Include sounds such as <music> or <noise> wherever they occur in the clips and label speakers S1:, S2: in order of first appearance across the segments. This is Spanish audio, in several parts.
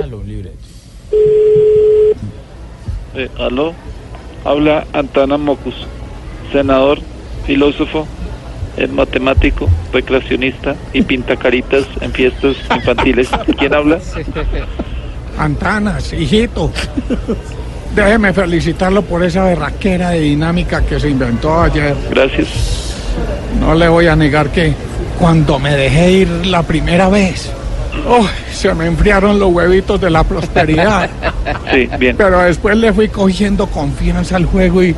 S1: Léalo un libreto.
S2: Eh, aló, habla Antana Mocus, senador, filósofo, eh, matemático, recreacionista y pinta caritas en fiestas infantiles. ¿Quién habla? <laughs>
S3: Antanas, hijito. Déjeme felicitarlo por esa berraquera de dinámica que se inventó ayer.
S2: Gracias.
S3: No le voy a negar que cuando me dejé ir la primera vez, ¡uy! se me enfriaron los huevitos de la prosperidad.
S2: Sí, bien.
S3: Pero después le fui cogiendo confianza al juego y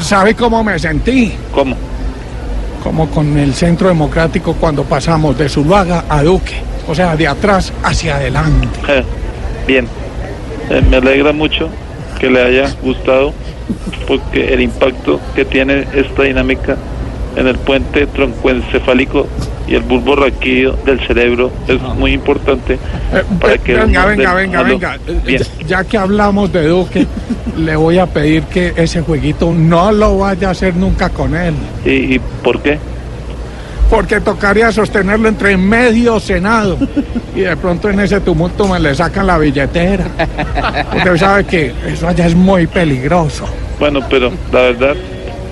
S3: ¿sabe cómo me sentí?
S2: ¿Cómo?
S3: Como con el Centro Democrático cuando pasamos de Zuluaga a Duque. O sea, de atrás hacia adelante.
S2: Eh, <laughs> Bien. Eh, me alegra mucho que le haya gustado porque el impacto que tiene esta dinámica en el puente troncoencefálico y el bulbo raquídeo del cerebro es muy importante
S3: Eh,
S2: para que
S3: venga, venga, venga, venga. Eh,
S2: Bien.
S3: Ya que hablamos de Duque, <laughs> le voy a pedir que ese jueguito no lo vaya a hacer nunca con él.
S2: ¿Y, y por qué?
S3: Porque tocaría sostenerlo entre medio Senado. <laughs> Y de pronto en ese tumulto me le sacan la billetera. Usted sabe que eso allá es muy peligroso.
S2: Bueno, pero la verdad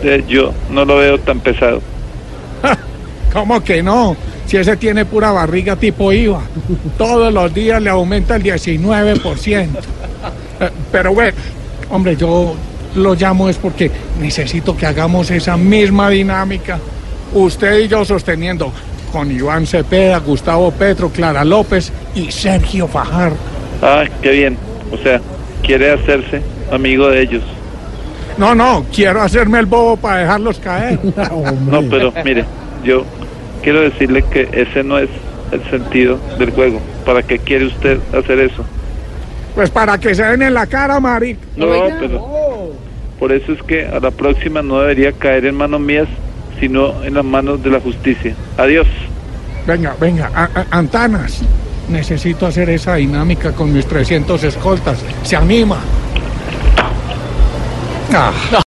S2: eh, yo no lo veo tan pesado. <laughs>
S3: ¿Cómo que no? Si ese tiene pura barriga tipo IVA. Todos los días le aumenta el 19%. Eh, Pero bueno, hombre, yo lo llamo es porque necesito que hagamos esa misma dinámica. Usted y yo sosteniendo con Iván Cepeda, Gustavo Petro, Clara López y Sergio Fajar.
S2: Ah, qué bien. O sea, quiere hacerse amigo de ellos.
S3: No, no, quiero hacerme el bobo para dejarlos caer.
S2: No, pero mire, yo quiero decirle que ese no es el sentido del juego. ¿Para qué quiere usted hacer eso?
S3: Pues para que se den en la cara, maric.
S2: No, pero por eso es que a la próxima no debería caer en manos mías, sino en las manos de la justicia. Adiós.
S3: Venga, venga, a- a- Antanas. Necesito hacer esa dinámica con mis 300 escoltas. ¿Se anima? Ah.